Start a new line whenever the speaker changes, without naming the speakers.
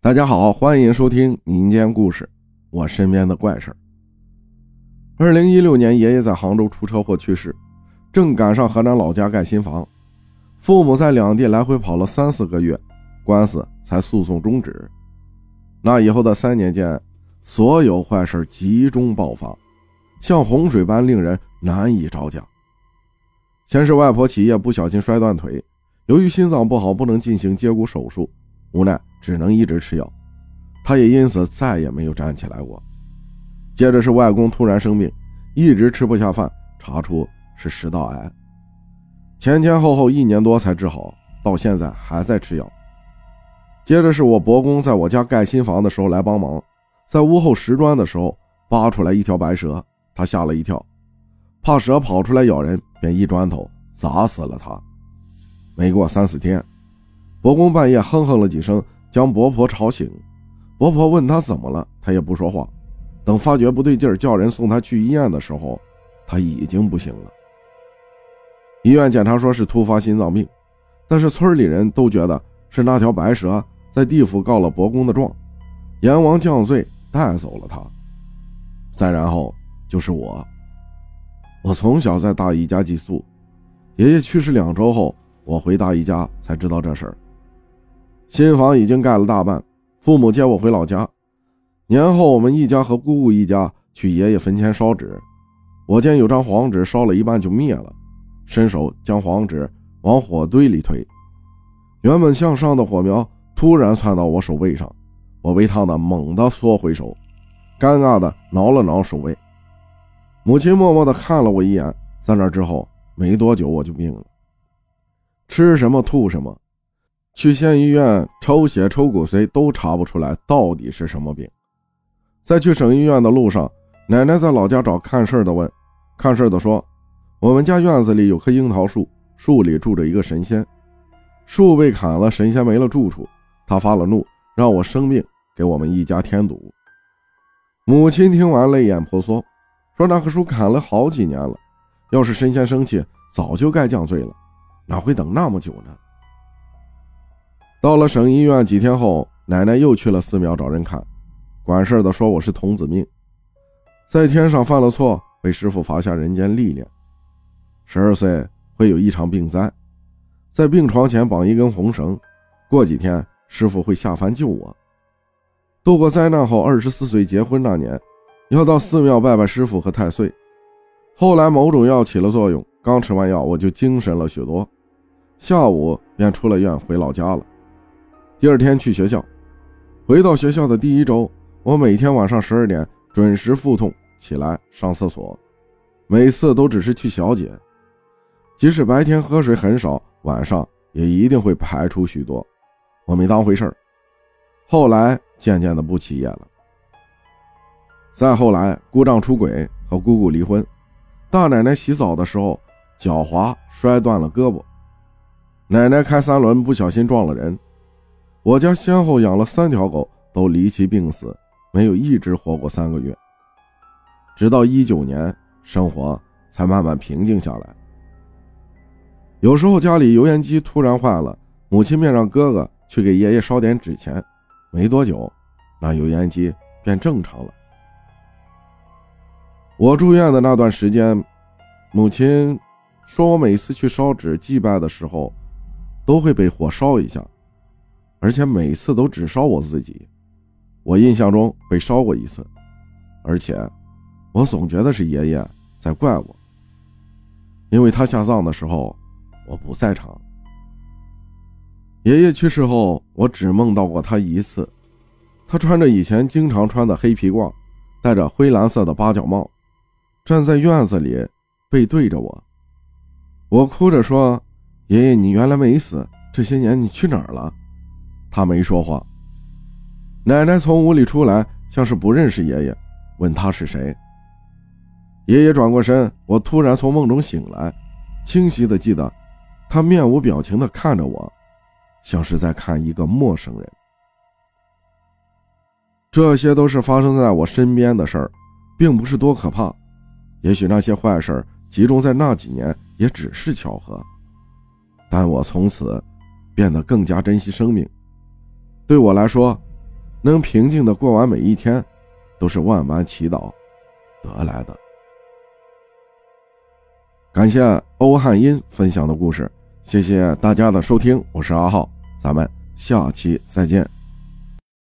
大家好，欢迎收听民间故事。我身边的怪事儿。二零一六年，爷爷在杭州出车祸去世，正赶上河南老家盖新房，父母在两地来回跑了三四个月，官司才诉讼终止。那以后的三年间，所有坏事集中爆发，像洪水般令人难以招架。先是外婆起夜不小心摔断腿，由于心脏不好，不能进行接骨手术。无奈只能一直吃药，他也因此再也没有站起来过。接着是外公突然生病，一直吃不下饭，查出是食道癌，前前后后一年多才治好，到现在还在吃药。接着是我伯公在我家盖新房的时候来帮忙，在屋后拾砖的时候扒出来一条白蛇，他吓了一跳，怕蛇跑出来咬人，便一砖头砸死了他。没过三四天。伯公半夜哼哼了几声，将伯婆吵醒。伯婆问他怎么了，他也不说话。等发觉不对劲儿，叫人送他去医院的时候，他已经不行了。医院检查说是突发心脏病，但是村里人都觉得是那条白蛇在地府告了伯公的状，阎王降罪带走了他。再然后就是我，我从小在大姨家寄宿，爷爷去世两周后，我回大姨家才知道这事儿。新房已经盖了大半，父母接我回老家。年后，我们一家和姑姑一家去爷爷坟前烧纸。我见有张黄纸烧了一半就灭了，伸手将黄纸往火堆里推，原本向上的火苗突然窜到我手背上，我被烫的猛地缩回手，尴尬的挠了挠手背。母亲默默的看了我一眼，在那之后没多久我就病了，吃什么吐什么。去县医院抽血、抽骨髓都查不出来到底是什么病。在去省医院的路上，奶奶在老家找看事的问，看事的说：“我们家院子里有棵樱桃树，树里住着一个神仙，树被砍了，神仙没了住处，他发了怒，让我生病给我们一家添堵。”母亲听完泪眼婆娑，说：“那棵树砍了好几年了，要是神仙生气，早就该降罪了，哪会等那么久呢？”到了省医院几天后，奶奶又去了寺庙找人看，管事的说我是童子命，在天上犯了错，被师傅罚下人间历练。十二岁会有一场病灾，在病床前绑一根红绳，过几天师傅会下凡救我。度过灾难后，二十四岁结婚那年，要到寺庙拜拜师傅和太岁。后来某种药起了作用，刚吃完药我就精神了许多，下午便出了院回老家了。第二天去学校，回到学校的第一周，我每天晚上十二点准时腹痛起来上厕所，每次都只是去小解，即使白天喝水很少，晚上也一定会排出许多，我没当回事儿。后来渐渐的不起夜了。再后来，姑丈出轨和姑姑离婚，大奶奶洗澡的时候脚滑摔断了胳膊，奶奶开三轮不小心撞了人。我家先后养了三条狗，都离奇病死，没有一只活过三个月。直到一九年，生活才慢慢平静下来。有时候家里油烟机突然坏了，母亲便让哥哥去给爷爷烧点纸钱，没多久，那油烟机便正常了。我住院的那段时间，母亲说我每次去烧纸祭拜的时候，都会被火烧一下。而且每次都只烧我自己，我印象中被烧过一次，而且我总觉得是爷爷在怪我，因为他下葬的时候我不在场。爷爷去世后，我只梦到过他一次，他穿着以前经常穿的黑皮褂，戴着灰蓝色的八角帽，站在院子里背对着我，我哭着说：“爷爷，你原来没死，这些年你去哪儿了？”他没说话。奶奶从屋里出来，像是不认识爷爷，问他是谁。爷爷转过身，我突然从梦中醒来，清晰的记得，他面无表情的看着我，像是在看一个陌生人。这些都是发生在我身边的事儿，并不是多可怕。也许那些坏事集中在那几年，也只是巧合。但我从此变得更加珍惜生命。对我来说，能平静的过完每一天，都是万般祈祷得来的。感谢欧汉英分享的故事，谢谢大家的收听，我是阿浩，咱们下期再见。